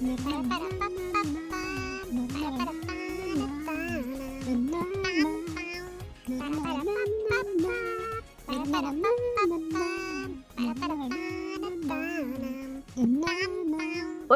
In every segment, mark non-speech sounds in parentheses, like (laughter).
ぬパラパラパッパッ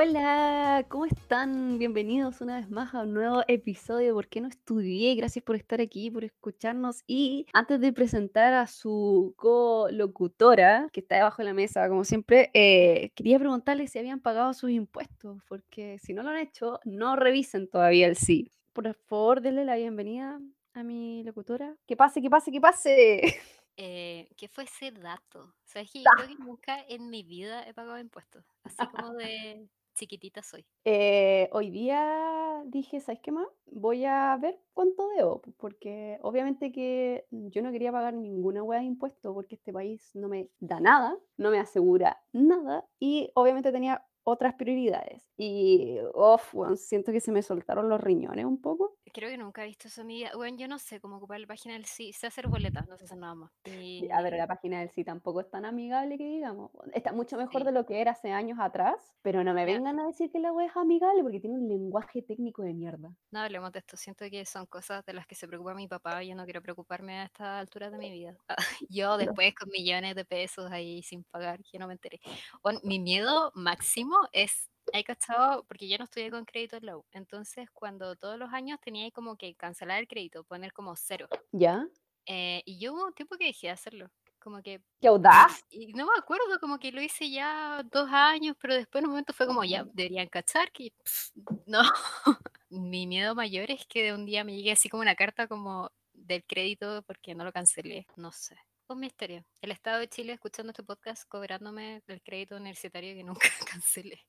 Hola, ¿cómo están? Bienvenidos una vez más a un nuevo episodio de ¿Por qué no estudié? Gracias por estar aquí, por escucharnos. Y antes de presentar a su colocutora, que está debajo de la mesa, como siempre, eh, quería preguntarle si habían pagado sus impuestos, porque si no lo han hecho, no revisen todavía el sí. Por favor, denle la bienvenida a mi locutora. Que pase, que pase, que pase. (laughs) Eh, ¿qué fue ese dato? Sabes que yo creo que (laughs) nunca en mi vida he pagado impuestos. Así como (laughs) de chiquitita soy. Eh, hoy día dije, ¿sabes qué más? Voy a ver cuánto debo, porque obviamente que yo no quería pagar ninguna hueá de impuesto porque este país no me da nada, no me asegura nada y obviamente tenía otras prioridades. Y, uff, siento que se me soltaron los riñones un poco. Creo que nunca he visto eso en mi vida. Bueno, yo no sé cómo ocupar la página del sí. Sé hacer boletas, no sé hacer nada más. A ver, la página del sí tampoco es tan amigable que digamos. Está mucho mejor sí, de lo que era hace años atrás, pero no me vengan a decir que la wea es amigable porque tiene un lenguaje técnico de mierda. no hablemos de esto. Siento que son cosas de las que se preocupa mi papá. y Yo no quiero preocuparme a esta altura de mi vida. (laughs) Yo después con millones de pesos ahí sin pagar, que no me enteré. Bueno, mi miedo máximo es, hay cachado, porque yo no estudié con crédito en la U. Entonces, cuando todos los años tenía como que cancelar el crédito, poner como cero. ¿Ya? Eh, y yo hubo un tiempo que dejé de hacerlo. Como que, ¡Qué audaz! y no me acuerdo, como que lo hice ya dos años, pero después en un momento fue como, ya, deberían cachar que, pss, no. (laughs) Mi miedo mayor es que de un día me llegue así como una carta como del crédito porque no lo cancelé, no sé. Un misterio. El Estado de Chile escuchando este podcast cobrándome el crédito universitario que nunca (laughs) cancelé.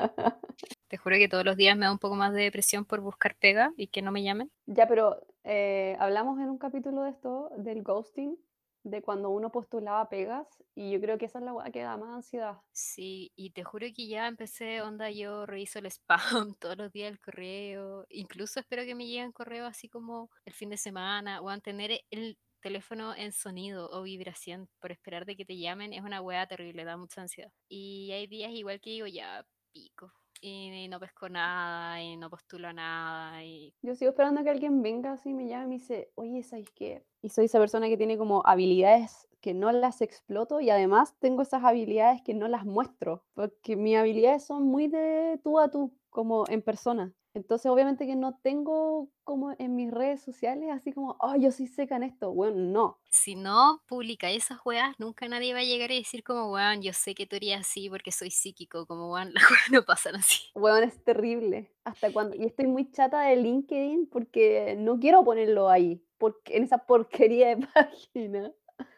(laughs) Te juro que todos los días me da un poco más de depresión por buscar pega y que no me llamen. Ya, pero eh, hablamos en un capítulo de esto, del ghosting, de cuando uno postulaba pegas, y yo creo que esa es la weá que da más ansiedad. Sí, y te juro que ya empecé, onda, yo reviso el spam (laughs) todos los días el correo, incluso espero que me lleguen correos así como el fin de semana, o a tener el teléfono en sonido o vibración por esperar de que te llamen, es una weá terrible, da mucha ansiedad. Y hay días igual que digo, ya, pico, y no pesco nada, y no postulo nada, y Yo sigo esperando que alguien venga así, me llame y me dice, oye, ¿sabes qué? Y soy esa persona que tiene como habilidades que no las exploto y además tengo esas habilidades que no las muestro, porque mis habilidades son muy de tú a tú, como en persona. Entonces, obviamente que no tengo como en mis redes sociales así como, oh, yo soy seca en esto. Bueno, no. si no publicáis esas weas, nunca nadie va a llegar a decir como, weón, yo sé que tú eres así porque soy psíquico, como, weón, (laughs) las weas no pasan así. Weón, es terrible. Hasta cuando. Y (laughs) estoy muy chata de LinkedIn porque no quiero ponerlo ahí, porque, en esa porquería de (laughs) página.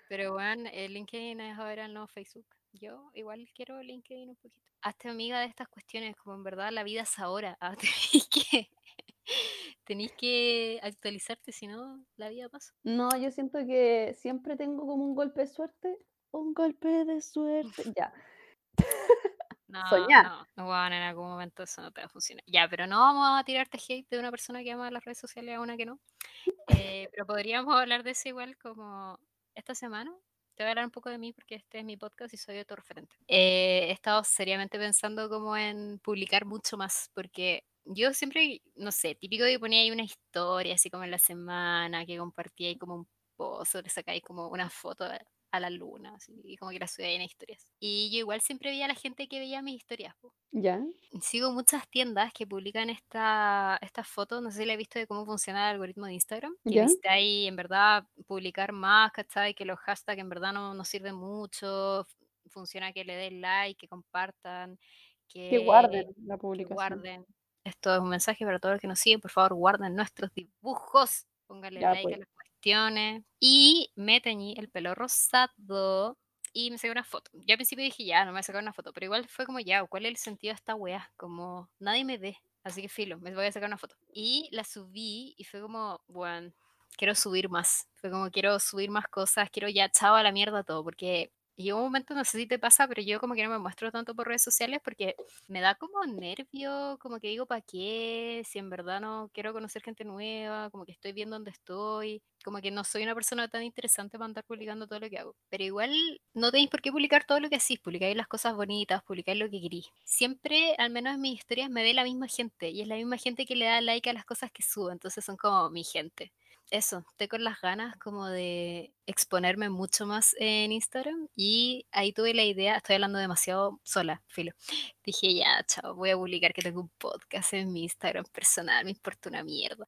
Pero weón, el LinkedIn es ahora el nuevo Facebook. Yo igual quiero LinkedIn un poquito. Hazte amiga de estas cuestiones, como en verdad la vida es ahora. Ah, (laughs) tenéis que, tenéis que actualizarte, si no, la vida pasa. No, yo siento que siempre tengo como un golpe de suerte. Un golpe de suerte. (laughs) Ya. No, Soñar. no, weón, en algún momento eso no te va a funcionar. Ya, pero no vamos a tirarte hate de una persona que ama las redes sociales a una que no. (laughs) Eh, pero podríamos hablar de eso igual como esta semana. Te voy a hablar un poco de mí porque este es mi podcast y soy tu referente. Eh, he estado seriamente pensando como en publicar mucho más porque yo siempre, no sé, típico que ponía ahí una historia así como en la semana, que compartía ahí como un post, le sacáis como una foto a- la luna, así, y como que la subía ahí en historias. Y yo igual siempre veía a la gente que veía mis historias. po. Ya. Sigo muchas tiendas que publican esta, estas fotos, no sé si la he visto de cómo funciona el algoritmo de Instagram, que Ya. necesitáis en verdad publicar más, ¿cachai? Que los hashtags en verdad no, no sirven mucho, funciona que le den like, que compartan, Que guarden que, la que publicación. guarden. Esto es un mensaje para todos los que nos siguen, por favor guarden nuestros dibujos, pónganle Ya, like pues. a las cuestiones y me teñí el pelo rosado y me saqué una foto. Yo al principio dije, ya, no me voy a sacar una foto, pero igual fue como, ya, ¿cuál es el sentido de esta weá? Como, nadie me ve, así que filo, me voy a sacar una foto. Y la subí y fue como, bueno, quiero subir más. Fue como, quiero subir más cosas, quiero ya, chao a la mierda todo, porque Y un momento, no sé si te pasa, pero yo como que no me muestro tanto por redes sociales porque me da como nervio, como que digo, ¿para qué? Si en verdad no quiero conocer gente nueva, como que estoy viendo dónde estoy, como que no soy una persona tan interesante para andar publicando todo lo que hago. Pero igual no tenéis por qué publicar todo lo que hacís, publicáis las cosas bonitas, publicáis lo que queréis. Siempre, al menos en mis historias, me ve la misma gente y es la misma gente que le da like a las cosas que subo, entonces son como mi gente eso, estoy con las ganas como de exponerme mucho más en Instagram y ahí tuve la idea, estoy hablando demasiado sola, filo. Dije, ya, chao, voy a publicar que tengo un podcast en mi Instagram personal, me importa una mierda.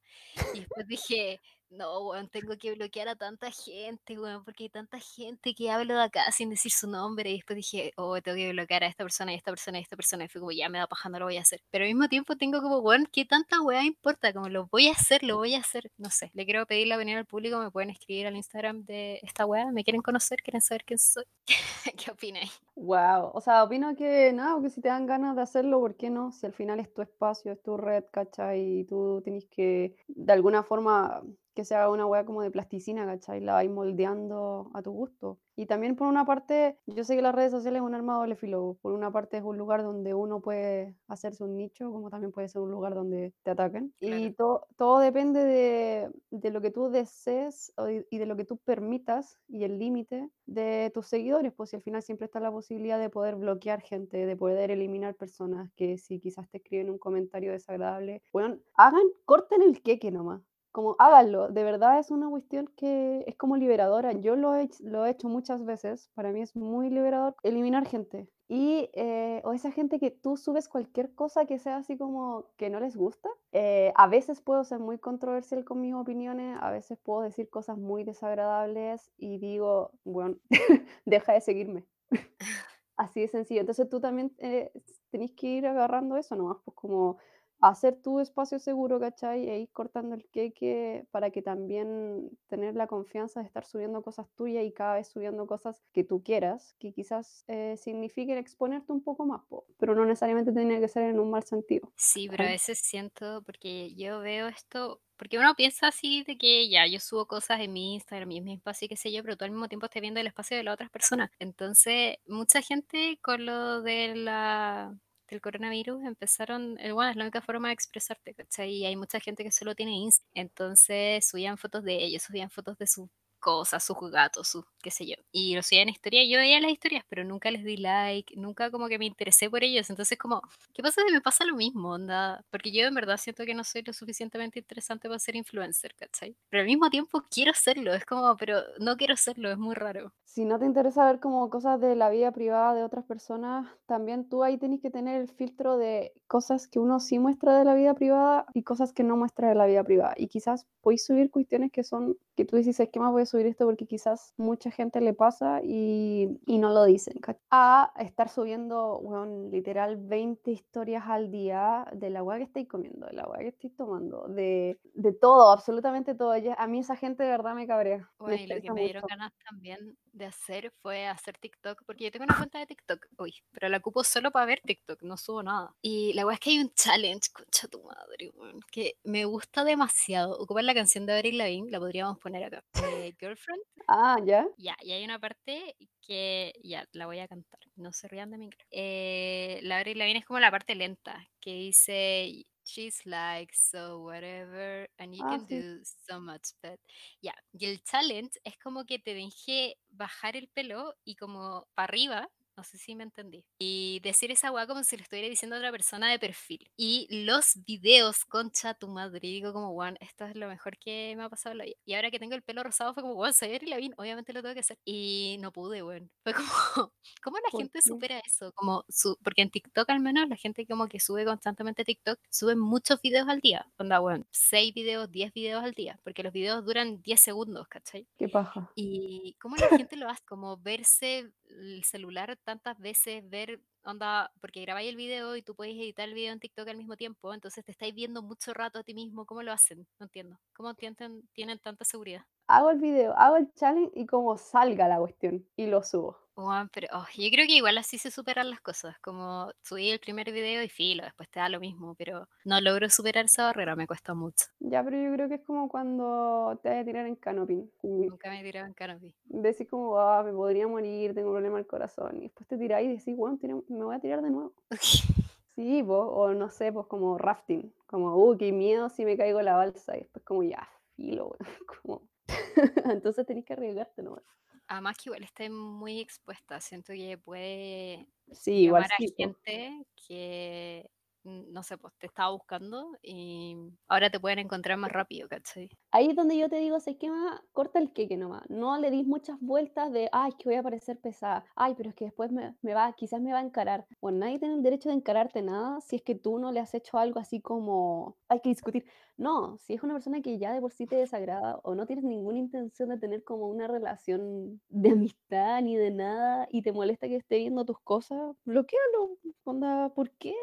Y después dije, no, weón, tengo que bloquear a tanta gente, weón, porque hay tanta gente que habla de acá sin decir su nombre. Y después dije, oh, tengo que bloquear a esta persona y a esta persona y esta persona. Y fue como, ya me da paja, no lo voy a hacer. Pero al mismo tiempo tengo como, weón, ¿qué tanta weá importa? Como lo voy a hacer, lo voy a hacer. No sé, le quiero pedir la opinión al público. Me pueden escribir al Instagram de esta weá. ¿Me quieren conocer? ¿Quieren saber quién soy? (laughs) ¿Qué opináis? Wow, o sea, opino que nada, que si te dan ganas de hacerlo, ¿por qué no? Si al final es tu espacio, es tu red, ¿cachai? Y tú tienes que, de alguna forma, que sea una weá como de plasticina, ¿cachai? La vais moldeando a tu gusto. Y también por una parte, yo sé que las redes sociales es un arma doble filo. Por una parte es un lugar donde uno puede hacerse un nicho, como también puede ser un lugar donde te ataquen. Y todo todo depende de, de lo que tú desees y de lo que tú permitas y el límite de tus seguidores, pues si al final siempre está la posibilidad de poder bloquear gente, de poder eliminar personas que si quizás te escriben un comentario desagradable, bueno, hagan, corten el queque nomás como háganlo, de verdad es una cuestión que es como liberadora. Yo lo he, lo he hecho muchas veces, para mí es muy liberador eliminar gente. Y, eh, o esa gente que tú subes cualquier cosa que sea así como que no les gusta. Eh, a veces puedo ser muy controversial con mis opiniones, a veces puedo decir cosas muy desagradables y digo, bueno, (laughs) deja de seguirme. (laughs) Así de sencillo. Entonces tú también eh, tenés que ir agarrando eso nomás, pues como hacer tu espacio seguro, ¿cachai? E ir cortando el queque para que también tener la confianza de estar subiendo cosas tuyas y cada vez subiendo cosas que tú quieras, que quizás eh, signifiquen exponerte un poco más, pero no necesariamente tiene que ser en un mal sentido. Sí, pero a veces siento, porque yo veo esto, porque uno piensa así de que ya, yo subo cosas en mi Instagram y en mi espacio y qué sé yo, pero tú al mismo tiempo estás viendo el espacio de las otras personas. Entonces, mucha gente con lo de la del coronavirus empezaron, eh, bueno, es la única forma de expresarte, ¿cachai? Y hay mucha gente que solo tiene Instagram, entonces subían fotos de ellos, subían fotos de sus cosas, sus gatos, sus qué sé yo. Y lo subían en historia, yo veía las historias, pero nunca les di like, nunca como que me interesé por ellos. Entonces como, ¿qué pasa si me pasa lo mismo, onda? Porque yo en verdad siento que no soy lo suficientemente interesante para ser influencer, ¿cachai? Pero al mismo tiempo quiero serlo, es como, pero no quiero serlo, es muy raro. Si no te interesa ver como cosas de la vida privada de otras personas, también tú ahí tienes que tener el filtro de cosas que uno sí muestra de la vida privada y cosas que no muestra de la vida privada. Y quizás podéis subir cuestiones que son, que tú dices, ¿qué más voy a subir esto? Porque quizás mucha gente le pasa y, y no lo dicen. A estar subiendo, bueno, literal 20 historias al día de la agua que estáis comiendo, de la agua que estáis tomando, de, de todo, absolutamente todo. A mí esa gente de verdad me cabrea. Bueno, y lo que me dieron ganas también de hacer fue hacer TikTok, porque yo tengo una cuenta de TikTok, uy, pero la ocupo solo para ver TikTok, no subo nada. Y la weá es que hay un challenge, concha tu madre, que me gusta demasiado. Ocupar la canción de Avril Lavigne, la podríamos poner acá. Eh, Girlfriend. Ah, ya. Ya, y hay una parte que, ya, la voy a cantar, no se rían de mí. Eh, la Avril Lavigne es como la parte lenta, que dice she's like so whatever and you Ah, can sí. do so much but ya y el challenge es como que te dejé bajar el pelo y como para arriba no sé si me entendí. Y decir esa weá como si lo estuviera diciendo a otra persona de perfil. Y los videos, concha tu madre. Y digo como, weón, esto es lo mejor que me ha pasado en la vida. Y ahora que tengo el pelo rosado fue como, weón, soy la Lavigne, obviamente lo tengo que hacer. Y no pude, weón. Fue como, (laughs) ¿cómo la ¿Por gente qué? supera eso? Como su, porque en TikTok al menos la gente como que sube constantemente TikTok, sube muchos videos al día. Onda, weón, 6 videos, 10 videos al día. Porque los videos duran 10 segundos, ¿cachai? Qué paja. Y cómo la gente lo hace, como verse el celular tantas veces, ver onda, porque grabáis el video y tú podéis editar el video en TikTok al mismo tiempo, entonces te estáis viendo mucho rato a ti mismo, ¿cómo lo hacen? No entiendo. ¿Cómo tienen, tienen tanta seguridad? Hago el video, hago el challenge y como salga la cuestión y lo subo. Guau, pero oh, yo creo que igual así se superan las cosas, como subí el primer video y filo, después te da lo mismo, pero no logro superar esa barrera, me cuesta mucho. Ya, pero yo creo que es como cuando te vas a tirar en canopy. Nunca me he tirado en canopy. decís como, ah, me podría morir, tengo un problema al corazón. Y después te tirás y decís, bueno, me voy a tirar de nuevo. (laughs) Sí, vos, o no sé, pues como rafting, como, uh, qué miedo si me caigo en la balsa, y después como, ya, filo, (laughs) como... (laughs) Entonces tenés que arriesgarte nomás. Además que igual esté muy expuesta, siento que puede Sí, igual llamar a sí, po. gente que, no sé, pues te estaba buscando y ahora te pueden encontrar más rápido, ¿cachai? Ahí es donde yo te digo, ¿sabes qué más? Corta el queque nomás. No le dis muchas vueltas de, ay, es que voy a parecer pesada. Ay, pero es que después me, me va, quizás me va a encarar. Bueno, nadie tiene el derecho de encararte nada si es que tú no le has hecho algo así como, hay que discutir. No, si es una persona que ya de por sí te desagrada o no tienes ninguna intención de tener como una relación de amistad ni de nada y te molesta que esté viendo tus cosas, bloquealo. Onda, ¿por qué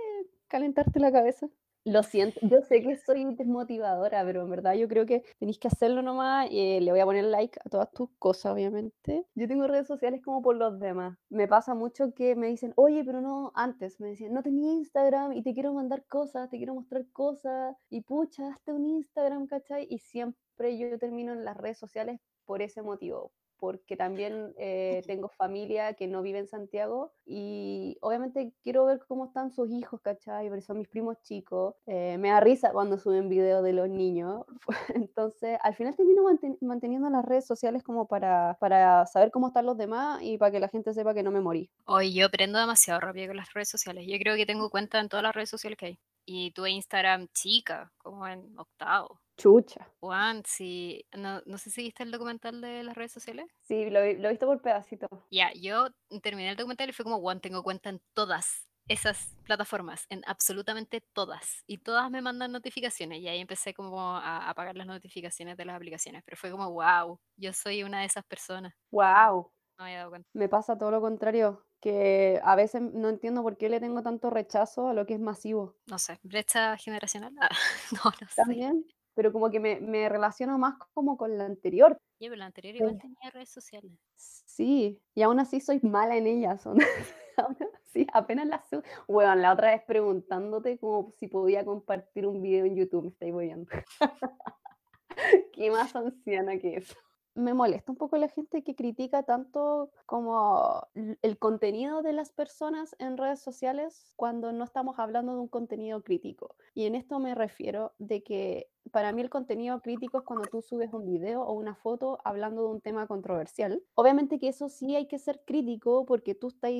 calentarte la cabeza? Lo siento, yo sé que soy desmotivadora, pero en verdad yo creo que tenéis que hacerlo nomás. eh, le voy a poner like a todas tus cosas, obviamente. Yo tengo redes sociales como por los demás. Me pasa mucho que me dicen, oye, pero no, antes me decían, no tenía Instagram y te quiero mandar cosas, te quiero mostrar cosas. Y pucha, hazte un Instagram, ¿cachai? Y siempre yo termino en las redes sociales por ese motivo porque también eh, (laughs) tengo familia que no vive en Santiago y obviamente quiero ver cómo están sus hijos, ¿cachai? Porque son mis primos chicos. Eh, me da risa cuando suben videos de los niños. (laughs) Entonces, al final termino manten- manteniendo las redes sociales como para, para saber cómo están los demás y para que la gente sepa que no me morí. Hoy yo aprendo demasiado rápido con las redes sociales. Yo creo que tengo cuenta en todas las redes sociales que hay. Y tuve Instagram chica, como en octavo. Chucha. Juan, sí, no, no sé si viste el documental de las redes sociales. Sí, lo, he- lo he visto por pedacitos. Ya, yo terminé el documental y fue como, Juan, tengo cuenta en todas esas plataformas, en absolutamente todas. Y todas me mandan notificaciones. Y ahí empecé como a apagar las notificaciones de las aplicaciones. Pero fue como, wow, yo soy una de esas personas. ¡Wow! No me había dado cuenta. Me pasa todo lo contrario, que a veces no entiendo por qué le tengo tanto rechazo a lo que es masivo. No sé, brecha generacional. Ah, (laughs) no, no sé. También, pero como que me, me relaciono más como con la anterior. Ya, pero la anterior igual Eh, tenía redes sociales. Sí, y aún así soy mala en ellas. son- (laughs) aún así, apenas las subo. Bueno, la otra vez preguntándote como si podía compartir un video en YouTube, me estáis viendo. (laughs) Qué más anciana que eso. Me molesta un poco la gente que critica tanto como el contenido de las personas en redes sociales cuando no estamos hablando de un contenido crítico. Y en esto me refiero de que para mí el contenido crítico es cuando tú subes un video o una foto hablando de un tema controversial. Obviamente que eso sí hay que ser crítico porque tú estás,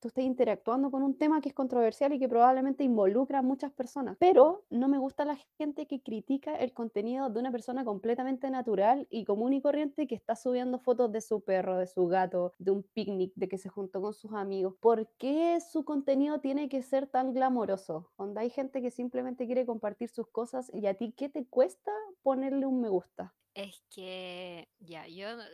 tú estás interactuando con un tema que es controversial y que probablemente involucra a muchas personas. Pero no me gusta la gente que critica el contenido de una persona completamente natural y común y corriente que está subiendo fotos de su perro, de su gato, de un picnic, de que se juntó con sus amigos. ¿Por qué su contenido tiene que ser tan glamoroso? Donde hay gente que simplemente quiere compartir sus cosas y a ti, ¿qué te cuesta ponerle un me gusta? Es que, ya, yo no-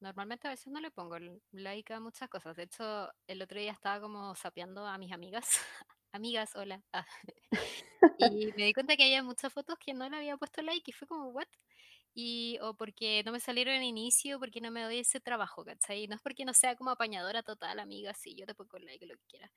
normalmente a veces no le pongo like a muchas cosas. De hecho, el otro día estaba como sapeando a mis amigas. (laughs) Amigas, hola. Ah, (laughs) (laughs) Y me di cuenta que había muchas fotos que no le había puesto like y fue como, ¿what? Y, o porque no me salieron en inicio, porque no me doy ese trabajo, ¿cachai? No es porque no sea como apañadora total, amiga, sí, yo te pongo like, lo que quieras.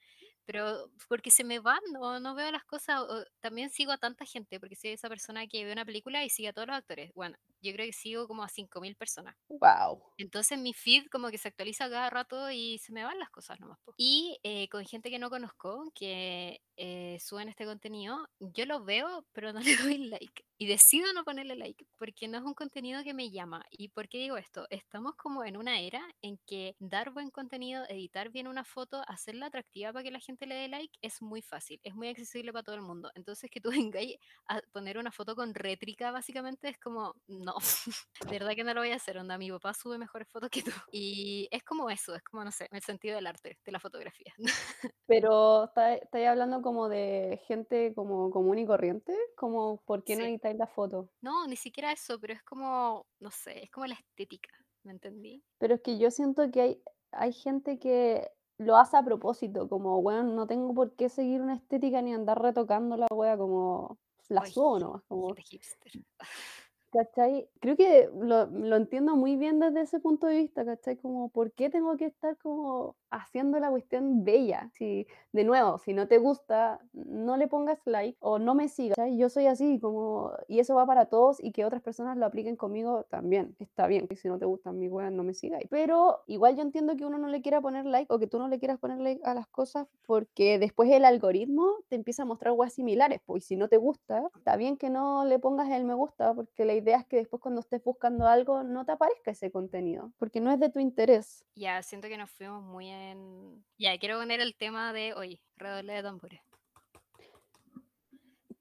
Pero porque se me van, o no veo las cosas, o también sigo a tanta gente, porque soy esa persona que ve una película y sigue a todos los actores. Bueno, yo creo que sigo como a 5.000 personas. ¡Wow! Entonces mi feed como que se actualiza cada rato y se me van las cosas nomás. po. Y eh, con gente que no conozco, que eh, suben este contenido, yo lo veo, pero no (laughs) le doy like. Y decido no ponerle like, porque no es un contenido que me llama. ¿Y por qué digo esto? Estamos como en una era en que dar buen contenido, editar bien una foto, hacerla atractiva para que la gente le dé like, es muy fácil, es muy accesible para todo el mundo. Entonces que tú (laughs) vengáis a poner una foto con rétrica, básicamente, es como, no, (laughs) de verdad que no lo voy a hacer, onda, mi papá sube mejores fotos que tú. Y es como eso, es como, no sé, el sentido del arte, de la fotografía. (laughs) Pero está- estáis hablando como de gente como común y corriente, como ¿por qué no Sí. Editáis la foto? No, ni siquiera eso, pero es como, no sé, es como la estética, ¿me entendí? Pero es que yo siento que hay, hay gente que lo hace a propósito, como, weón, no tengo por qué seguir una estética ni andar retocando la wea como la subo nomás, (laughs) como hipster. (laughs) ¿Cachai? Creo que lo lo entiendo muy bien desde ese punto de vista, ¿cachai? Como, ¿por qué tengo que estar como haciendo la cuestión bella? Si, de nuevo, si no te gusta, no le pongas like o no me sigas. Yo soy así, como y eso va para todos y que otras personas lo apliquen conmigo también, está bien, y si no te gustan mis weas, no me sigáis. Pero igual yo entiendo que uno no le quiera poner like o que tú no le quieras poner like a las cosas porque después el algoritmo te empieza a mostrar weas similares, pues, si no te gusta, está bien que no le pongas el me gusta, porque la idea es que después cuando estés buscando algo no te aparezca ese contenido, porque no es de tu interés. Ya, siento que nos fuimos muy en ya, quiero poner el tema de hoy, redoble de tambores.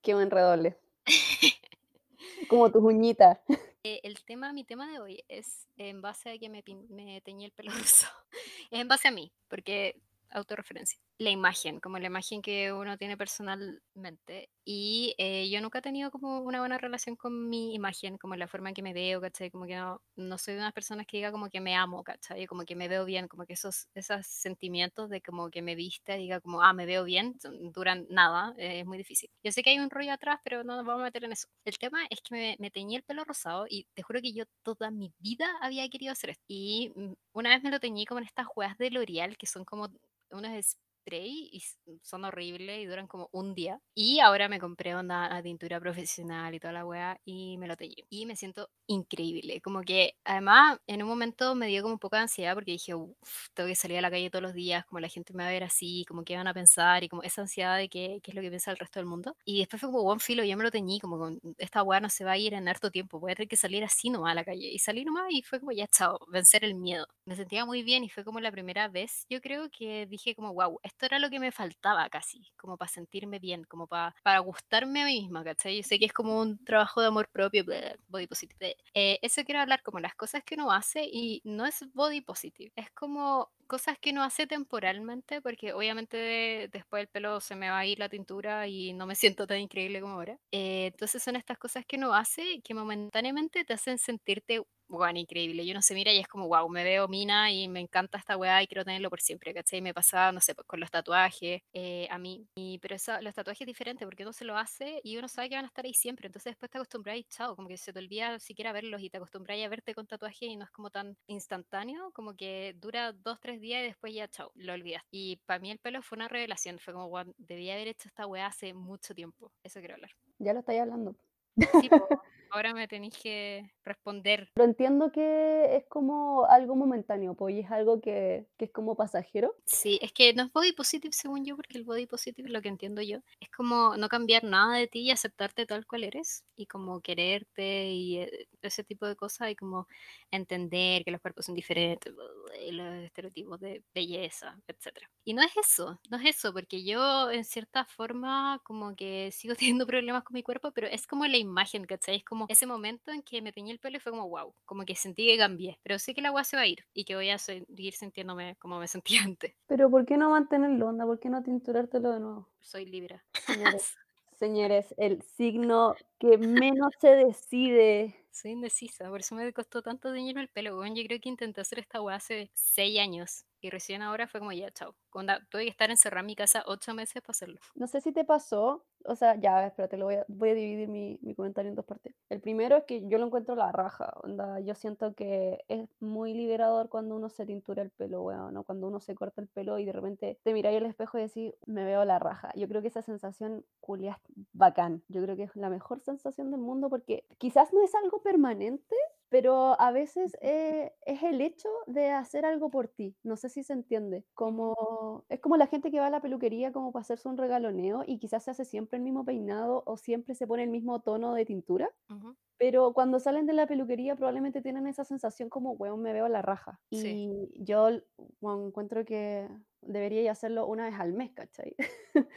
Qué buen redoble. (laughs) Como tus uñitas. (laughs) Eh, el tema mi tema de hoy es en base a que me me teñí el pelo (laughs) rosado. Es en base a mí, porque autorreferencia. La imagen, como la imagen que uno tiene personalmente. Y, eh, yo nunca he tenido como una buena relación con mi imagen, como la forma en que me veo, ¿cachai? Como que no no soy de unas personas que diga como que me amo, ¿cachai? Como que me veo bien, como que esos esos sentimientos de como que me vista diga como: "Ah, me veo bien", duran nada, eh, es muy difícil. Yo sé que hay un rollo atrás, pero no nos vamos a meter en eso. El tema es que me me teñí el pelo rosado y te juro que yo toda mi vida había querido hacer esto. Y, mm, una vez me lo teñí como en estas weas de L'Oréal, que son como unos spray y s son horribles y duran como un día. Y ahora me compré onda la tintura profesional y toda la wea y me lo teñí. Y me siento increíble. Como que además en un momento me dio como un poco de ansiedad porque dije: "Uf, tengo que salir a la calle todos los días, como la gente me va a ver así, como qué van a pensar", y como esa ansiedad de qué qué es lo que piensa el resto del mundo. Y después fue como: "Buen filo, ya me lo teñí, como con esta wea no se va a ir en harto tiempo, voy a tener que salir así nomás a la calle". Y salí nomás y fue como: "Ya, chao", vencer el miedo. Me sentía muy bien y fue como la primera vez, yo creo que dije como: "Guau, esto era lo que me faltaba casi", como para sentirme bien, como pa para gustarme a mí misma, ¿cachai? Yo sé que es como un trabajo de amor propio, body positive, eh, eso quiero hablar, como las cosas que uno hace y no es body positive, es como cosas que uno hace temporalmente, porque obviamente después el pelo se me va a ir la tintura y no me siento tan increíble como ahora. Eh, entonces son estas cosas que uno hace que momentáneamente te hacen sentirte, weón, increíble. Y uno se mira y es como: "Guau, me veo mina y me encanta esta weá y quiero tenerlo por siempre", ¿cachai? Me pasaba, no sé, pues con los tatuajes, eh, a mí. Y pero eso los tatuajes es diferente porque uno se lo hace y uno sabe que van a estar ahí siempre. Entonces después te acostumbras y chao, como que se te olvida siquiera verlos y te acostumbras a verte con tatuajes y no es como tan instantáneo, como que dura 2, 3 días y después ya chao, lo olvidas. Y para mí el pelo fue una revelación, fue como: "Guau, debí haber hecho esta weá hace mucho tiempo". Eso quiero hablar. Ya lo estáis hablando. Sí, po, ahora me tenéis que responder. Pero entiendo que es como algo momentáneo, po, y es algo que que es como pasajero. Sí, es que no es body positive según yo, porque el body positive, lo que entiendo yo, es como no cambiar nada de ti y aceptarte tal cual eres, y como quererte y, eh, ese tipo de cosas, y como entender que los cuerpos son diferentes, y los estereotipos de belleza, etcétera. Y no es eso, no es eso, porque yo en cierta forma como que sigo (laughs) teniendo problemas con mi cuerpo, pero es como la imagen, ¿cachai? Es como ese momento en que me teñí el pelo y fue como: "Guau", como que sentí que cambié, pero sé que la weá se va a ir y que voy a seguir sintiéndome como me sentía (laughs) antes. Pero, ¿por qué no mantenerlo, onda? ¿Por qué no tinturártelo de nuevo? Soy Libra. Señores, (laughs) señores, el signo que menos se decide. Soy indecisa, por eso me costó tanto teñirme el pelo, weón. Yo creo que intenté hacer esta weá hace 6 años y recién ahora fue como: "Ya, chao". Onda, tuve que estar encerrada en mi casa 8 meses para hacerlo. No sé si te pasó, o sea, ya, espérate, lo voy a voy a dividir mi mi comentario en 2 partes. El primero es que yo lo encuentro la raja, onda, yo siento que es muy liberador cuando uno se tintura el pelo, weón, o cuando uno se corta el pelo y de repente te miráis al espejo y decís: "Me veo la raja". Yo creo que esa sensación culiá es bacán. Yo creo que es la mejor sensación del mundo porque quizás no es algo permanente, pero a veces, eh, es el hecho de hacer algo por ti. No sé si se entiende. Como es como la gente que va a la peluquería como para hacerse un regaloneo y quizás se hace siempre el mismo peinado o siempre se pone el mismo tono de tintura, Ujú. pero cuando salen de la peluquería probablemente tienen esa sensación como: "Weón, me veo la raja". Sí. Y yo, weón, encuentro que deberíais hacerlo una vez al mes, ¿cachai? (laughs)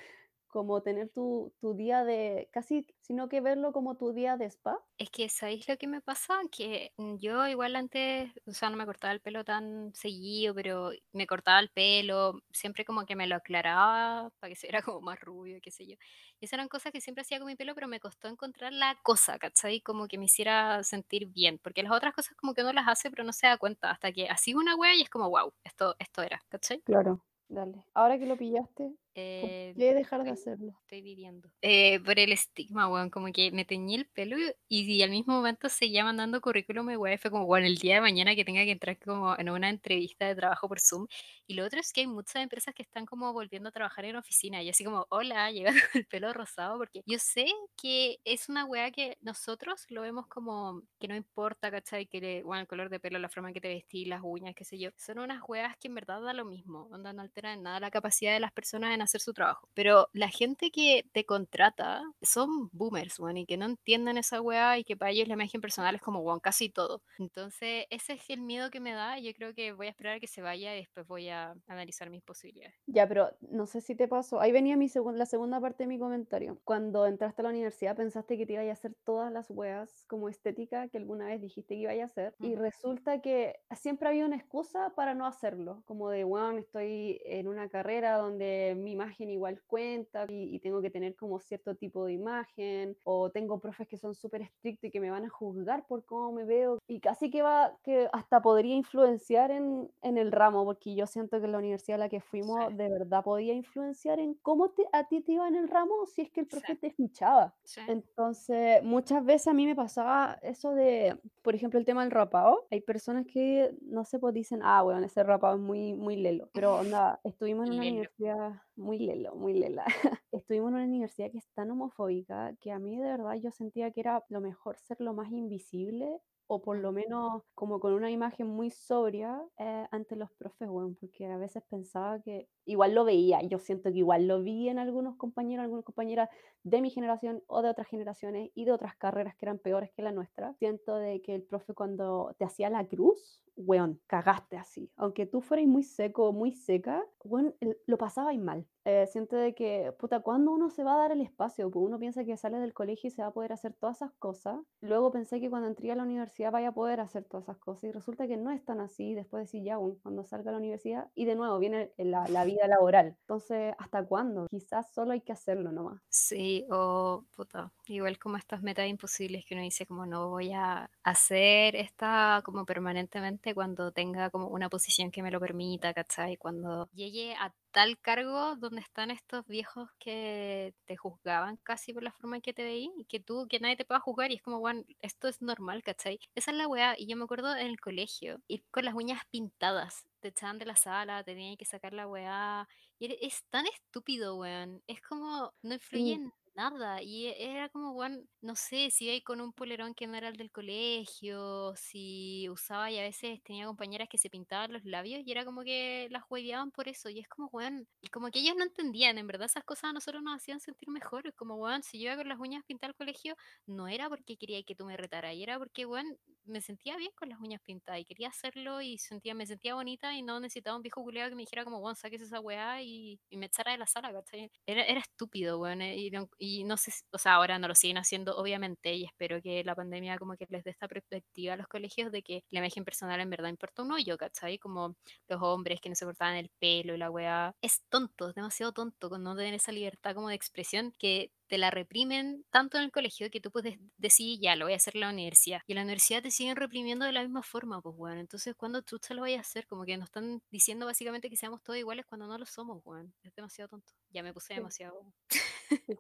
Como tener tu tu día de casi, sino que verlo como tu día de spa. Es que, ¿sabéis lo que me pasa? Que, mm, yo igual antes, o sea, no me cortaba el pelo tan seguido, pero me cortaba el pelo, siempre como que me lo aclaraba para que se viera (laughs) como más rubio, qué sé yo. Y esas eran cosas que siempre hacía con mi pelo, pero me costó encontrar la cosa, ¿cachai? Como que me hiciera sentir bien, porque las otras cosas como que uno las hace, pero no se da cuenta, hasta que así una wea y es como: "Guau, esto esto era", ¿cachai? Claro. Dale. Ahora que lo pillaste, ¿por Eh, qué dejar de hacerlo? estoy viviendo. Eh, por el estigma, weón, como que me teñí el pelo y, y al mismo momento seguía mandando currículum y weón, fue como, bueno, el día de mañana que tenga que entrar como en una entrevista de trabajo por Zoom. Y lo otro es que hay muchas empresas que están como volviendo a trabajar en oficina y así como, hola, (laughs) llegando con el pelo rosado, porque yo sé que es una weá que nosotros lo vemos como que no importa, ¿cachai? Que le, bueno, el color de pelo, la forma en que te vestís, las uñas, qué sé yo. Son unas weas que en verdad da lo mismo, onda no altera en nada la capacidad de las personas en hacer su trabajo. Pero la gente que te contrata son boomers, weón, y que no entienden esa wea y que para ellos la imagen personal es como, weón, casi todo. Entonces, ese es el miedo que me da. Yo creo que voy a esperar a que se vaya y después voy a analizar mis posibilidades. Ya, pero no sé si te pasó. Ahí venía mi segun- la segunda parte de mi comentario. Cuando entraste a la universidad pensaste que te ibas a hacer todas las weas como estética que alguna vez dijiste que ibas a hacer. Y resulta que siempre había una excusa para no hacerlo. Como de, bueno, estoy en una carrera donde mi imagen igual cuenta y, y tengo que tener como cierto tipo de imagen. O tengo profes que son súper estrictos y que me van a juzgar por cómo me veo. Y casi que va, que hasta podría influenciar en, en el ramo, porque yo siento que en la universidad a la que Sí, fuimos de verdad podía influenciar en cómo te- a ti te iba en el ramo si es que el sí, profe te fichaba. sí. Entonces, muchas veces a mí me pasaba eso de, por ejemplo, el tema del rapado. Hay personas que, no sé, pues dicen, ah, bueno, ese rapado es muy, muy lelo. Pero, onda, estuvimos en una Lelo. universidad muy lelo, muy lela. (laughs) Estuvimos en una universidad que es tan homofóbica que a mí de verdad yo sentía que era lo mejor ser lo más invisible o por lo menos como con una imagen muy sobria eh, ante los profes, weón, porque a veces pensaba que igual lo veía, yo siento que igual lo vi en algunos compañeros, algunas compañeras de mi generación o de otras generaciones y de otras carreras que eran peores que la nuestra. Siento de que el profe cuando te hacía la cruz, weón, cagaste así. Aunque tú fueras muy seco muy seca, weón, lo pasabais mal. Eh, siento de que, puta, ¿cuándo uno se va a dar el espacio? Pues uno piensa que sale del colegio y se va a poder hacer todas esas cosas. Luego pensé que cuando entré a la universidad vaya a poder hacer todas esas cosas y resulta que no es tan así. Después decir, ya, bueno, cuando salga a la universidad y de nuevo viene la, la vida laboral. Entonces, ¿hasta cuándo? Quizás solo hay que hacerlo nomás. Sí, o puta, igual como estas metas imposibles que uno dice como no voy a hacer esta como permanentemente cuando tenga como una posición que me lo permita, ¿cachai? Cuando llegue a tal cargo donde están estos viejos que te juzgaban casi por la forma en que te veí y que tú, que nadie te pueda juzgar y es como, bueno, esto es normal, ¿cachai? Esa es la weá y yo me acuerdo en el colegio ir con las uñas pintadas, te echaban de la sala, tenían que sacar la weá y es tan estúpido, weón. Es como, no influye Sí, en nada. Y e- era como, weón, no sé, si iba con un polerón que no era el del colegio, si usaba y a veces tenía compañeras que se pintaban los labios y era como que las hueveaban por eso. Y es como, weón, y como que ellos no entendían, en verdad esas cosas a nosotros nos hacían sentir mejor. Como, weón, si yo iba con las uñas pintadas al colegio, no era porque quería que tú me retaras, y era porque, weón, me sentía bien con las uñas pintadas y quería hacerlo y sentía, me sentía bonita y no necesitaba un viejo culiado que me dijera como, bueno, saques esa weá y, me echara de la sala, ¿cachai? Era, era estúpido, weón, eh, y, y no sé, o sea, ahora no lo siguen haciendo, obviamente, y espero que la pandemia como que les dé esta perspectiva a los colegios de que la imagen personal en verdad importa un hoyo, ¿cachai? Como los hombres que no se cortaban el pelo y la weá. Es tonto, es demasiado tonto con no tener esa libertad como de expresión que te la reprimen tanto en el colegio que tú puedes decir, ya, lo voy a hacer en la universidad. Y en la universidad te siguen reprimiendo de la misma forma, pues, weón. Entonces, ¿cuándo tú te lo vayas a hacer? Como que nos están diciendo básicamente que seamos todos iguales cuando no lo somos, weón. Es demasiado tonto. Ya me puse sí.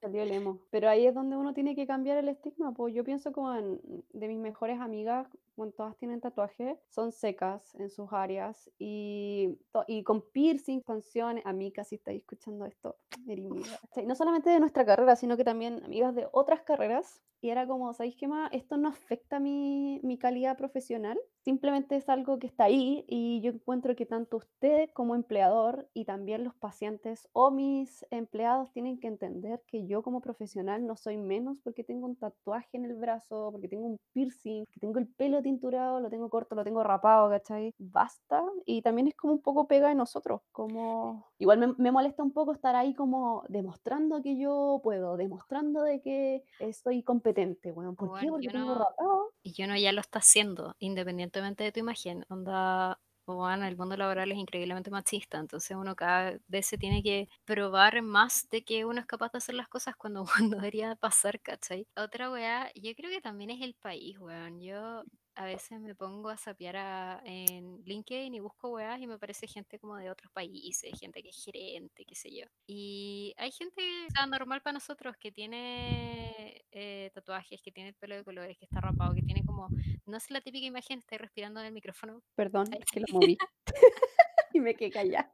Salió el. Pero ahí es donde uno tiene que cambiar el estigma. Pues yo pienso como en de mis mejores amigas, bueno, todas tienen tatuajes, son secas en sus áreas y, y con piercing, canciones. Amigas, si estáis escuchando esto, (tsk) ¿cachai? No solamente de nuestra carrera, sino que también amigas de otras carreras. Y era como, ¿sabéis qué más? Esto no afecta mi, mi calidad profesional. Simplemente es algo que está ahí y yo encuentro que tanto usted como empleador y también los pacientes o mis empleados tienen que entender que yo como profesional no soy menos porque tengo un tatuaje en el brazo, porque tengo un piercing, porque tengo el pelo tinturado, lo tengo corto, lo tengo rapado, ¿cachai? Basta. Y también es como un poco pega de nosotros, como... Igual me, me molesta un poco estar ahí como demostrando que yo puedo, demostrando de que soy competente, bueno, ¿por qué? Weón, Porque yo tengo no, rapado. y yo no ya lo está haciendo, independientemente de tu imagen. Onda, bueno, el mundo laboral es increíblemente machista, entonces uno cada vez se tiene que probar más de que uno es capaz de hacer las cosas cuando, (laughs) cuando debería pasar, ¿cachai? Otra weá, yo creo que también es el país, weón. Yo a veces me pongo a sapear a- en LinkedIn y busco weas y me aparece gente como de otros países, gente que es gerente, qué sé yo. Y hay gente o sea, normal para nosotros que tiene eh, tatuajes, que tiene el pelo de colores, que está rapado, que tiene como, no es la típica imagen, estoy respirando en el micrófono. Perdón, Ay, es que lo moví. (laughs) (laughs) y me quedé callada.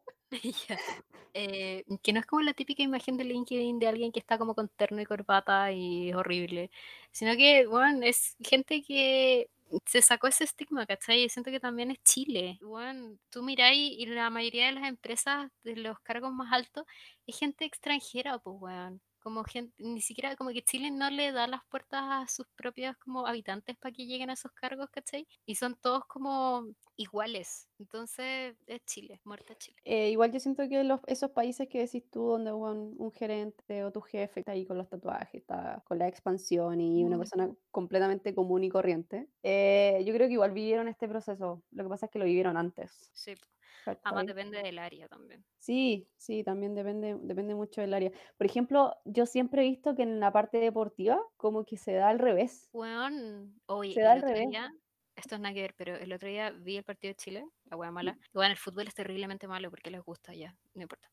Eh, que no es como la típica imagen de LinkedIn de alguien que está como con terno y corbata y es horrible, sino que, bueno, es gente que se sacó ese estigma, ¿cachai? Y siento que también es Chile. Bueno, tú miráis y la mayoría de las empresas de los cargos más altos es gente extranjera, pues, weón. Como gente, ni siquiera como que Chile no le da las puertas a sus propios como habitantes para que lleguen a esos cargos, ¿cachai? Y son todos como iguales. Entonces es Chile, muerta Chile. Eh, igual yo siento que los, esos países que decís tú, donde un, un gerente o tu jefe está ahí con los tatuajes, está con la expansión y una Mm, persona completamente común y corriente, eh, yo creo que igual vivieron este proceso. Lo que pasa es que lo vivieron antes. sí. Además ¿cachai? depende del área también. Sí, sí, también depende, depende mucho del área. Por ejemplo, yo siempre he visto que en la parte deportiva como que se da al revés. Weón, oye, Se da al revés. día, esto es nada que ver, pero el otro día vi el partido de Chile, la wea mala. Bueno, el fútbol es terriblemente malo porque les gusta ya, no importa.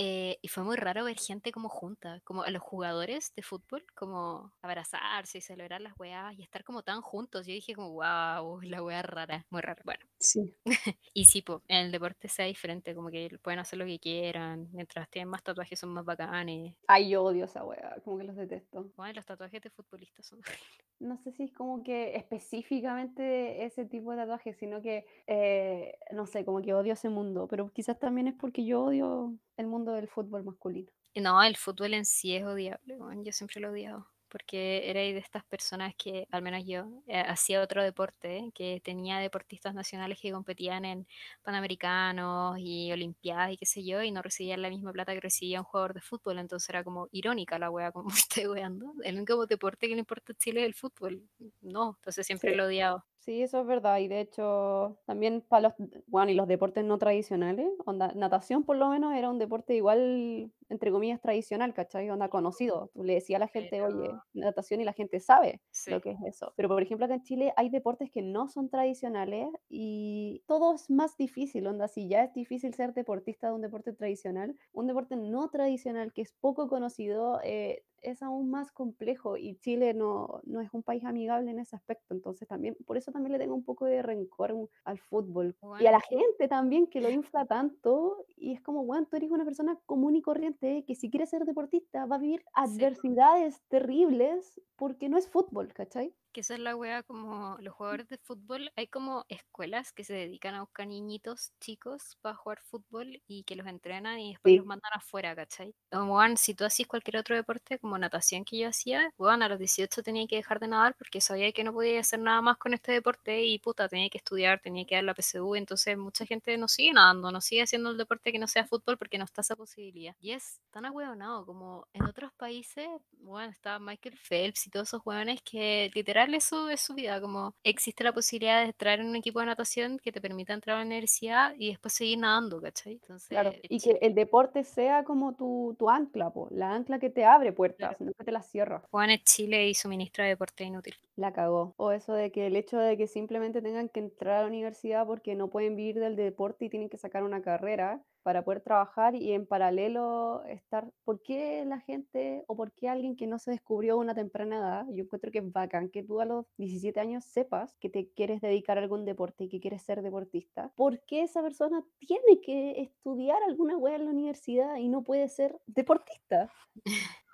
Eh, y fue muy raro ver gente como junta, como a los jugadores de fútbol, como abrazarse y celebrar las weas y estar como tan juntos. Yo dije como, wow, (laughs) la wea rara, muy rara. Bueno, Sí. (laughs) y sí, po, en el deporte sea diferente, como que pueden hacer lo que quieran, mientras tienen más tatuajes son más bacanes. Ay, yo odio esa wea, como que los detesto. Bueno, los tatuajes de futbolistas son (laughs) No sé si es como que específicamente ese tipo de tatuajes, sino que, eh, no sé, como que odio ese mundo, pero quizás también es porque yo odio el mundo del fútbol masculino. No, el fútbol en sí es odiable, Yo siempre lo he odiado. Porque era de estas personas que, al menos yo, eh, hacía otro deporte, que tenía deportistas nacionales que competían en Panamericanos y Olimpiadas y qué sé yo, y no recibían la misma plata que recibía un jugador de fútbol. Entonces era como irónica la wea, como (laughs) estoy weando. El único deporte que le importa a Chile es el fútbol. No, entonces siempre Sí. lo he odiado. Sí, eso es verdad. Y de hecho, también para los, bueno, y los deportes no tradicionales, onda, natación por lo menos era un deporte igual, entre comillas, tradicional, ¿cachai? Onda conocido. Tú le decías a la gente, Pero oye, natación y la gente sabe sí, lo que es eso. Pero por ejemplo, acá en Chile hay deportes que no son tradicionales y todo es más difícil, onda, si ya es difícil ser deportista de un deporte tradicional, un deporte no tradicional que es poco conocido, eh, es aún más complejo y Chile no, no es un país amigable en ese aspecto, entonces también, por eso también le tengo un poco de rencor al fútbol y a la gente también que lo infla (laughs) tanto y es como, bueno, tú eres una persona común y corriente que si quiere ser deportista va a vivir sí, adversidades terribles porque no es fútbol, ¿cachai? Que esa es la wea como los jugadores de fútbol, hay como escuelas que se dedican a buscar niñitos chicos para jugar fútbol y que los entrenan y después los Sí, mandan afuera, ¿cachai? Como, si tú hacías cualquier otro deporte como natación que yo hacía, weón, a los 18 tenía que dejar de nadar porque sabía que no podía hacer nada más con este deporte y puta, tenía que estudiar, tenía que dar la PSU, entonces mucha gente no sigue nadando, no sigue haciendo el deporte que no sea fútbol porque no está esa posibilidad. Y es tan ahueonado como en otros países, bueno, está Michael Phelps y todos esos hueones que literal eso es su vida, como existe la posibilidad de entrar en un equipo de natación que te permita entrar a la universidad y después seguir nadando, ¿cachai? claro, Entonces, es y que el deporte sea como tu, tu ancla, po, la ancla que te abre Claro. puertas, no que te las cierra. Juan es Chile y suministra deporte inútil. La cagó. O eso de que el hecho de que simplemente tengan que entrar a la universidad porque no pueden vivir del deporte y tienen que sacar una carrera para poder trabajar y en paralelo estar. ¿Por qué la gente o por qué alguien que no se descubrió a una temprana edad? Yo encuentro que es bacán que tú a los 17 años sepas que te quieres dedicar a algún deporte y que quieres ser deportista. ¿Por qué esa persona tiene que estudiar alguna wea en la universidad y no puede ser deportista?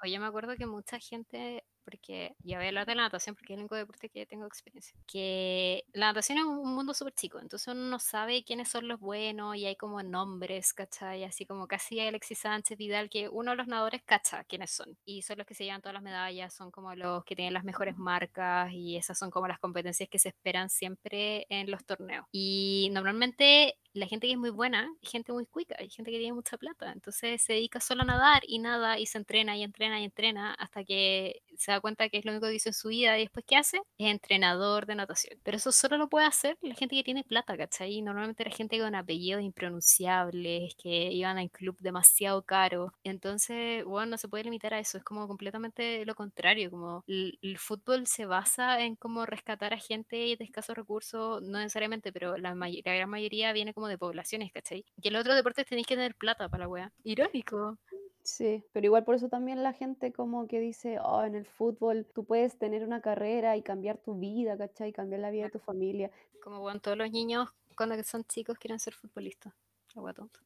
Oye, me acuerdo que mucha gente, porque ya voy a hablar de la natación porque es el único deporte que tengo experiencia, que la natación es un mundo súper chico, entonces uno no sabe quiénes son los buenos y hay como nombres, ¿cachai? Así como casi Alexis Sánchez, Vidal, que uno de los nadadores cacha quiénes son y son los que se llevan todas las medallas, son como los que tienen las mejores marcas y esas son como las competencias que se esperan siempre en los torneos. Y normalmente la gente que es muy buena es gente muy cuica, hay gente que tiene mucha plata, entonces se dedica solo a nadar y nada y se entrena y entrena y entrena hasta que se da cuenta que es lo único que hizo en su vida y después ¿qué hace? Es entrenador de natación. Pero eso solo lo puede hacer la gente que tiene plata, ¿cachai? Normalmente era gente con apellidos impronunciables, que iban a un club demasiado caro. Entonces, bueno, no se puede limitar a eso, es como completamente lo contrario, como el, el fútbol se basa en cómo rescatar a gente de escasos recursos, no necesariamente, pero la, la gran mayoría viene como de poblaciones, ¿cachai? Y el otro deporte tenéis que tener plata para la wea. Irónico. Sí, pero igual por eso también la gente como que dice, oh, en el fútbol tú puedes tener una carrera y cambiar tu vida, ¿cachai? Cambiar la vida de tu familia. Como bueno, todos los niños cuando son chicos quieren ser futbolistas.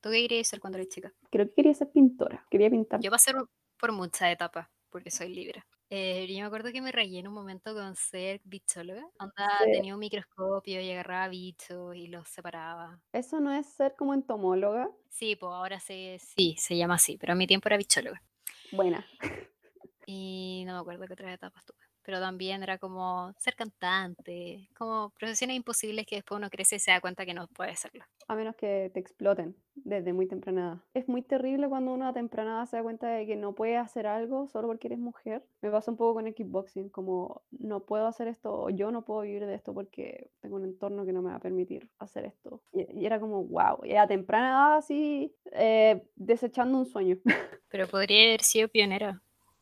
¿Tú qué querías ser cuando eres chica? Creo que quería ser pintora, quería pintar. Yo pasé por muchas etapas, porque soy libre. Eh, yo me acuerdo que me rayé en un momento con ser bichóloga. Onda, Sí. tenía un microscopio y agarraba bichos y los separaba. Eso no es ser como entomóloga. Sí, pues ahora se, sí, se llama así, pero a mi tiempo era bichóloga. Buena. (laughs) Y no me acuerdo qué otras etapas tuve. Pero también era como ser cantante, como profesiones imposibles que después uno crece y se da cuenta que no puede hacerlo. A menos que te exploten desde muy temprana edad. Es muy terrible cuando uno a temprana edad se da cuenta de que no puede hacer algo solo porque eres mujer. Me pasa un poco con el kickboxing, como no puedo hacer esto, o yo no puedo vivir de esto porque tengo un entorno que no me va a permitir hacer esto. Y, y era como, wow, y a temprana edad así, eh, desechando un sueño. (laughs) Pero podría haber sido pionera.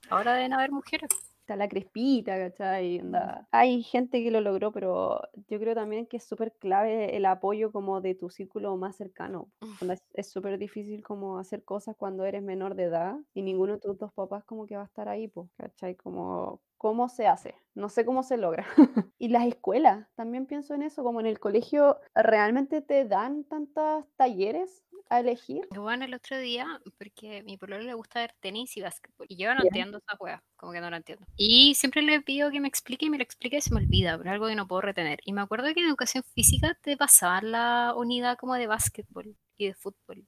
Ahora deben haber mujeres. Está la crespita, ¿cachai? Onda, Hay gente que lo logró, pero yo creo también que es súper clave el apoyo como de tu círculo más cercano. Onda, es- es súper difícil como hacer cosas cuando eres menor de edad y ninguno de tus dos papás como que va a estar ahí, pues, ¿cachai? Como, ¿cómo se hace? No sé cómo se logra. (laughs) y las escuelas, también pienso en eso, como en el colegio, ¿realmente te dan tantos talleres a elegir? Bueno, el otro día, porque a mi pololo le gusta ver tenis y básquetbol. Y yo no entiendo esa wea, como que no la entiendo. Y siempre le pido que me explique y me lo explique y se me olvida, pero algo que no puedo retener. Y me acuerdo que en educación física te pasaban la unidad como de básquetbol y de fútbol.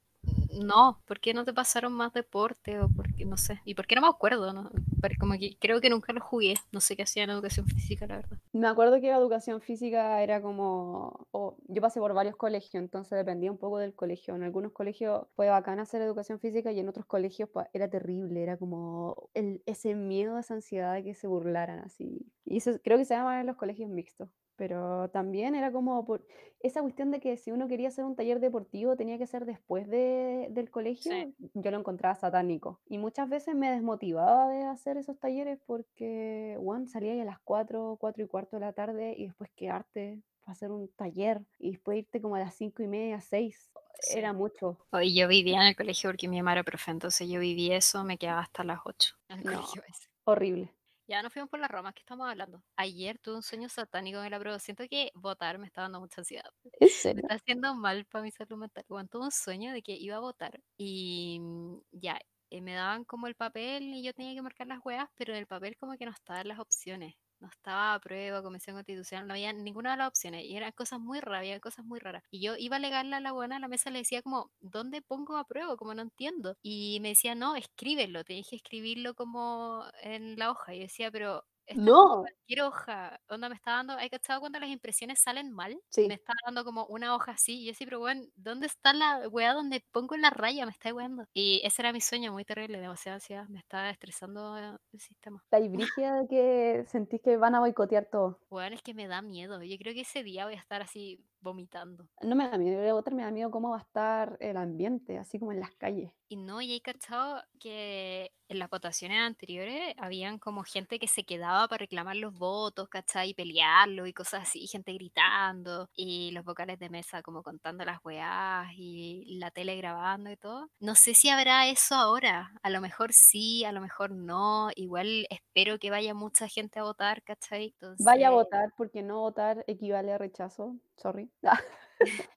No, ¿por qué no te pasaron más deporte? O porque, no sé. ¿Y por qué no me acuerdo? No? Pero como que creo que nunca lo jugué. No sé qué hacía en educación física, la verdad. Me acuerdo que la educación física era como, yo pasé por varios colegios, entonces dependía un poco del colegio. En algunos colegios fue bacán hacer educación física y en otros colegios pues, era terrible, era como el, ese miedo, esa ansiedad de que se burlaran así. Y eso creo que se llama en los colegios mixtos. Pero también era como por esa cuestión de que si uno quería hacer un taller deportivo tenía que ser después de- del colegio, Sí. yo lo encontraba satánico. Y muchas veces me desmotivaba de hacer esos talleres porque, bueno, salía ahí a las 4, 4 y cuarto de la tarde y después quedarte para hacer un taller y después irte como a las 5 y media, 6. Sí. Era mucho. Hoy yo vivía en el colegio porque mi mamá era profe, entonces yo viví eso, me quedaba hasta las 8 en el No. colegio ese. Horrible. Ya nos fuimos por las ramas, ¿qué estamos hablando? Ayer tuve un sueño satánico en la prueba. Siento que votar me está dando mucha ansiedad. ¿En Me está haciendo mal para mi salud mental. Bueno, tuve un sueño de que iba a votar y mm, ya, eh, me daban como el papel y yo tenía que marcar las huevas, pero en el papel como que no estaban las opciones. No estaba a prueba, convención constitucional, no había ninguna de las opciones. Y eran cosas muy raras, había cosas muy raras. Y yo iba a alegarle a la buena a la mesa, le decía como, ¿dónde pongo a prueba? Como no entiendo. Y me decía, no, escríbelo, tenías que escribirlo como en la hoja. Y yo decía, pero No. cualquier hoja. Onda me está dando, ¿hay cachado cuando las impresiones salen mal? Sí. Me está dando como una hoja así. Y yo decía, pero bueno, ¿dónde está la weá donde pongo la raya? Me está weando. Y ese era mi sueño, muy terrible, demasiada ansiedad. Me estaba estresando eh, el sistema. La de que sentís que van a boicotear todo. Bueno, es que me da miedo. Yo creo que ese día voy a estar así vomitando. No me da miedo votar, me da miedo cómo va a estar el ambiente, así como en las calles. Y no, y hay cachado que en las votaciones anteriores habían como gente que se quedaba para reclamar los votos, ¿cachai? Y pelearlo y cosas así, gente gritando, y los vocales de mesa como contando las weás y la tele grabando y todo. No sé si habrá eso ahora, a lo mejor sí, a lo mejor no, igual espero que vaya mucha gente a votar, ¿cachai? Vaya a Entonces, votar porque no votar equivale a rechazo. Sorry. (laughs) Ah,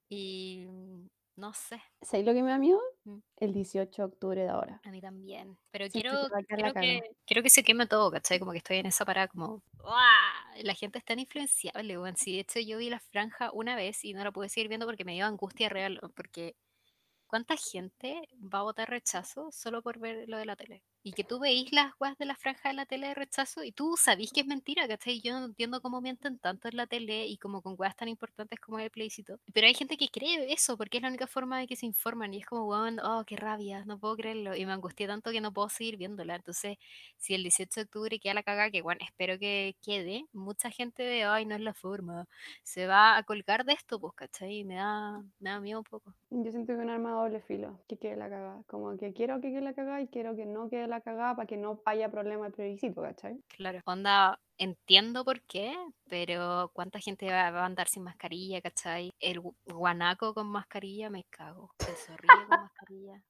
y mm, no sé, ¿Sabes lo que me da miedo? Mm. El 18 de octubre de ahora. A mí también. Pero quiero, quiero, que, quiero que se queme todo, ¿cachai? Como que estoy en esa parada como... ¡Uah! La gente es tan influenciable, weón. Sí, de hecho yo vi la franja una vez y no la pude seguir viendo porque me dio angustia real. Porque ¿cuánta gente va a votar rechazo solo por ver lo de la tele? Y que tú veís las weas de la franja de la tele de rechazo y tú sabís que es mentira, ¿cachai? Yo no entiendo cómo mienten tanto en la tele y como con weas tan importantes como el plebiscito. Pero hay gente que cree eso porque es la única forma de que se informan y es como, weón, oh, qué rabia, no puedo creerlo. Y me angustié tanto que no puedo seguir viéndola. Entonces, si el 18 de octubre queda la caga, que bueno, espero que quede, mucha gente de, ay, no es la forma, se va a colgar de esto, pues, ¿cachai? Me da, me da miedo un poco. Yo siento que un arma doble filo, que quede la cagada. Como que quiero que quede la cagada y quiero que no quede la cagada para que no haya problema de plebiscito, ¿cachai? Claro, onda, entiendo por qué, pero ¿cuánta gente va, va a andar sin mascarilla, cachai? El gu- guanaco con mascarilla, me cago. El zorrillo con (laughs) mascarilla.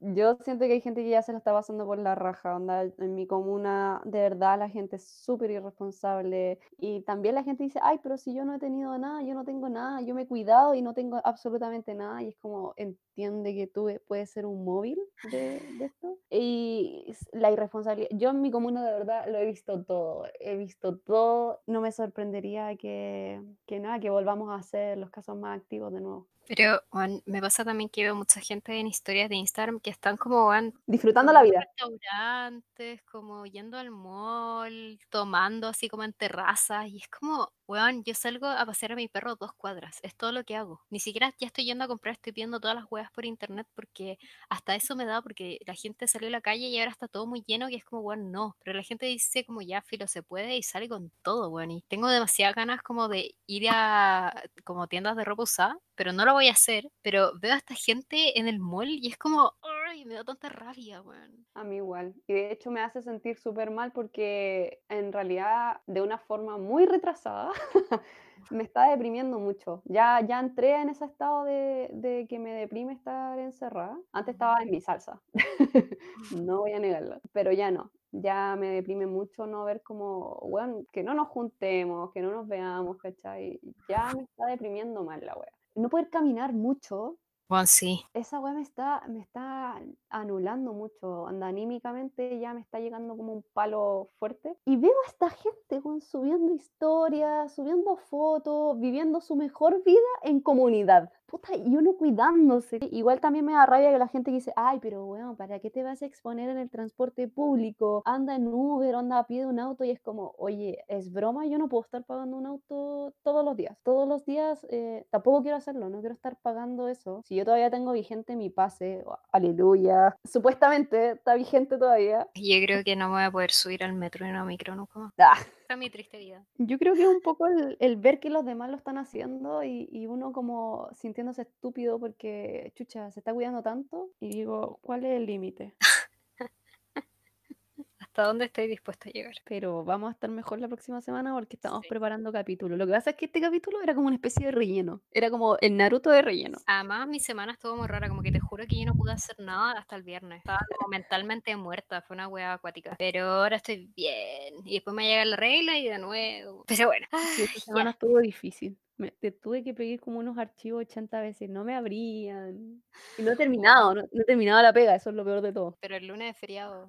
Yo siento que hay gente que ya se lo está pasando por la raja, onda, en mi comuna, de verdad, la gente es súper irresponsable. Y también la gente dice, ay, pero si yo no he tenido nada, yo no tengo nada, yo me he cuidado y no tengo absolutamente nada. Y es como, entiende que tú e- puedes ser un móvil de, de esto. Y la irresponsabilidad, yo en mi comuna de verdad lo he visto todo, he visto todo. No me sorprendería que, que nada, que volvamos a ser los casos más activos de nuevo. Pero weón, me pasa también que veo mucha gente en historias de Instagram que están como van Disfrutando la vida. restaurantes, como yendo al mall, tomando así como en terrazas, y es como, weón, yo salgo a pasear a mi perro dos cuadras, es todo lo que hago. Ni siquiera ya estoy yendo a comprar, estoy viendo todas las weas por internet porque hasta eso me da, porque la gente salió a la calle y ahora está todo muy lleno, y es como, weón, no. Pero la gente dice como ya, filo, se puede y sale con todo, weón. Y tengo demasiadas ganas como de ir a como tiendas de ropa usada, pero no lo voy a hacer. Pero veo a esta gente en el mall y es como, ay, me da tanta rabia, weón. A mí igual. Y de hecho me hace sentir súper mal porque en realidad de una forma muy retrasada (laughs) me está deprimiendo mucho. Ya, ya entré en ese estado de, de que me deprime estar encerrada. Antes estaba en mi salsa, (laughs) no voy a negarlo, pero ya no. Ya me deprime mucho no ver como, bueno, que no nos juntemos, que no nos veamos, ¿cachai? Ya me está deprimiendo mal la wea. No poder caminar mucho Weón, sí. esa weá me está, me está anulando mucho, anda, anímicamente ya me está llegando como un palo fuerte. Y veo a esta gente weón, subiendo historias, subiendo fotos, viviendo su mejor vida en comunidad. Puta, y uno cuidándose. Igual también me da rabia que la gente dice, ay, pero weón, ¿para qué te vas a exponer en el transporte público? Anda en Uber, anda a pie de un auto y es como, oye, es broma, yo no puedo estar pagando un auto todos los días. Todos los días eh, tampoco quiero hacerlo, no quiero estar pagando eso. Si yo todavía tengo vigente mi pase, oh, supuestamente está vigente todavía. Yo creo que no me voy a poder subir al metro ni a una micro nunca más. Ah, Esta es mi triste vida. Yo creo que es un poco el, el ver que los demás lo están haciendo y, y uno como sintiéndose estúpido porque, chucha, se está cuidando tanto y digo, ¿cuál es el límite? ¿Hasta dónde estoy dispuesta a llegar? Pero vamos a estar mejor la próxima semana porque estamos Sí. preparando capítulos. Lo que pasa es que este capítulo era como una especie de relleno. Era como el Naruto de relleno. Además, mi semana estuvo muy rara, como que te juro que yo no pude hacer nada hasta el viernes. Estaba como mentalmente muerta, fue una wea acuática. Pero ahora estoy bien. Y después me llega la regla y de nuevo. Pero bueno. Sí, esta Ay, semana estuvo difícil. Me, te tuve que pedir como unos archivos 80 veces, no me abrían. Y no he (laughs) terminado, no, no he terminado la pega, eso es lo peor de todo. Pero el lunes es feriado.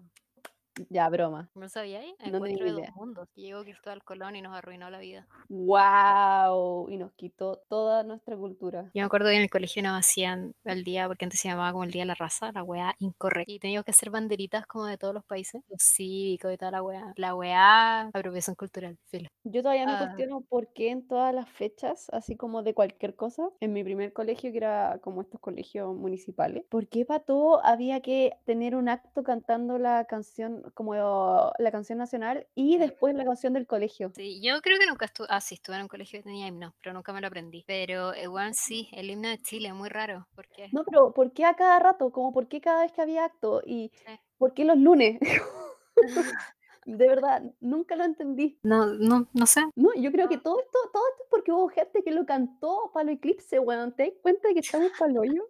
Ya, broma. ¿No sabíais? No Encuentro de dos idea. mundos. Llegó Cristóbal Colón y nos arruinó la vida. ¡Wow! Y nos quitó toda nuestra cultura. Yo me acuerdo que en el colegio nos hacían el día, porque antes se llamaba como el Día de la Raza, la weá incorrecta. Y teníamos que hacer banderitas como de todos los países, los cívicos y toda la weá. La weá, apropiación cultural, filo. Yo todavía me Ah. cuestiono por qué en todas las fechas, así como de cualquier cosa, en mi primer colegio, que era como estos colegios municipales, ¿por qué para todo había que tener un acto cantando la canción, como la canción nacional y Mm. después la canción del colegio? Sí, yo creo que nunca estuve, ah, sí, estuve en un colegio que tenía himno, pero nunca me lo aprendí. Pero igual sí, el himno de Chile, muy raro, porque No, pero ¿por qué a cada rato? Como por qué cada vez que había acto y Sí. por qué los lunes? (laughs) (laughs) De verdad, nunca lo entendí. no, no, no sé. No, yo creo que todo esto, todo esto es porque hubo gente que lo cantó para el eclipse, weón. ¿Te das cuenta de que estamos para el hoyo?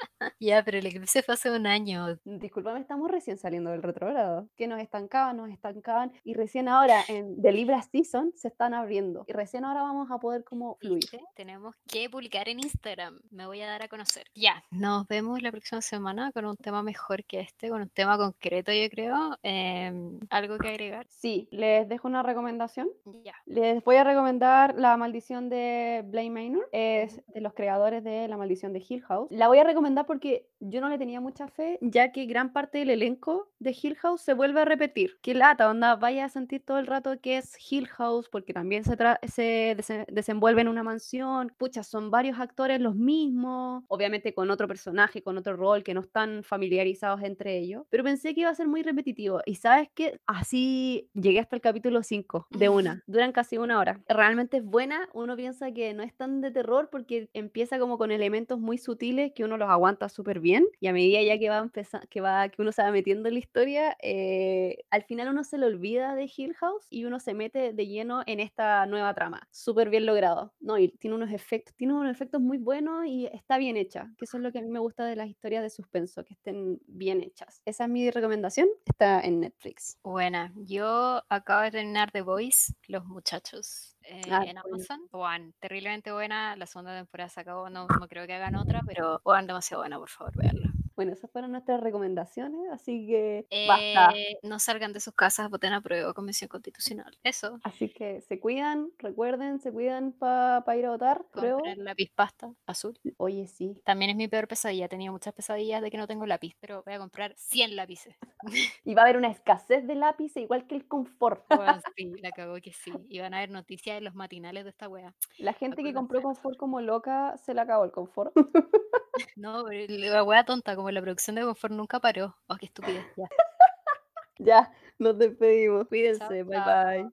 (laughs) Ya, pero el eclipse fue hace un año. Disculpame, estamos recién saliendo del retrógrado. Que nos estancaban, nos estancaban. Y recién ahora, en The Libra Season, se están abriendo. Y recién ahora vamos a poder como fluir. ¿Viste? Tenemos que publicar en Instagram. Me voy a dar a conocer. Ya, nos vemos la próxima semana con un tema mejor que este, con un tema concreto, yo creo. Em, ¿Algo que agregar? Sí, les dejo una recomendación. Ya. Les voy a recomendar La Maldición de Blame Manor. Es de los creadores de La Maldición de Hill House. La voy a recomendar recomendar porque yo no le tenía mucha fe, ya que gran parte del elenco de Hill House se vuelve a repetir. Qué lata, onda, vaya a sentir todo el rato que es Hill House, porque también se, se desenvuelve en una mansión. Pucha, son varios actores los mismos, obviamente con otro personaje, con otro rol, que no están familiarizados entre ellos. Pero pensé que iba a ser muy repetitivo. Y sabes que así llegué hasta el capítulo 5 de una. (laughs) Duran casi una hora. Realmente es buena. Uno piensa que no es tan de terror porque empieza como con elementos muy sutiles que uno los aguanta súper bien. Y a medida ya que va empezando, que va, que uno se va metiendo en la historia, eh, al final uno se le olvida de Hill House y uno se mete de lleno en esta nueva trama. Súper bien logrado. No, y tiene unos efectos, tiene unos efectos muy buenos y está bien hecha. Que eso es lo que a mí me gusta de las historias de suspenso, que estén bien hechas. Esa es mi recomendación. Está en Netflix. Buena. Yo acabo de terminar The Voice, Los Muchachos. Eh, ah, en Amazon. Juan, terriblemente buena. La segunda temporada se acabó. No, no creo que hagan otra, pero Juan, demasiado buena, por favor, veanla. Bueno, esas fueron nuestras recomendaciones, así que basta. Eh, no salgan de sus casas, voten a prueba Convención Constitucional. Eso. Así que se cuidan, recuerden, se cuidan para ir a votar. Compren lápiz pasta azul. Oye, sí. También es mi peor pesadilla. He tenido muchas pesadillas de que no tengo lápiz, pero voy a comprar 100 lápices. (laughs) y va a haber una escasez de lápices, igual que el confort. (laughs) sí, la cagó que sí. Y van a haber noticias en los matinales de esta wea. La gente que compró confort como loca se le acabó el confort. (laughs) no, pero la wea tonta, como la producción de confort nunca paró. Oh, qué estupidez. Ya, (laughs) ya nos despedimos. Cuídense. bye bye.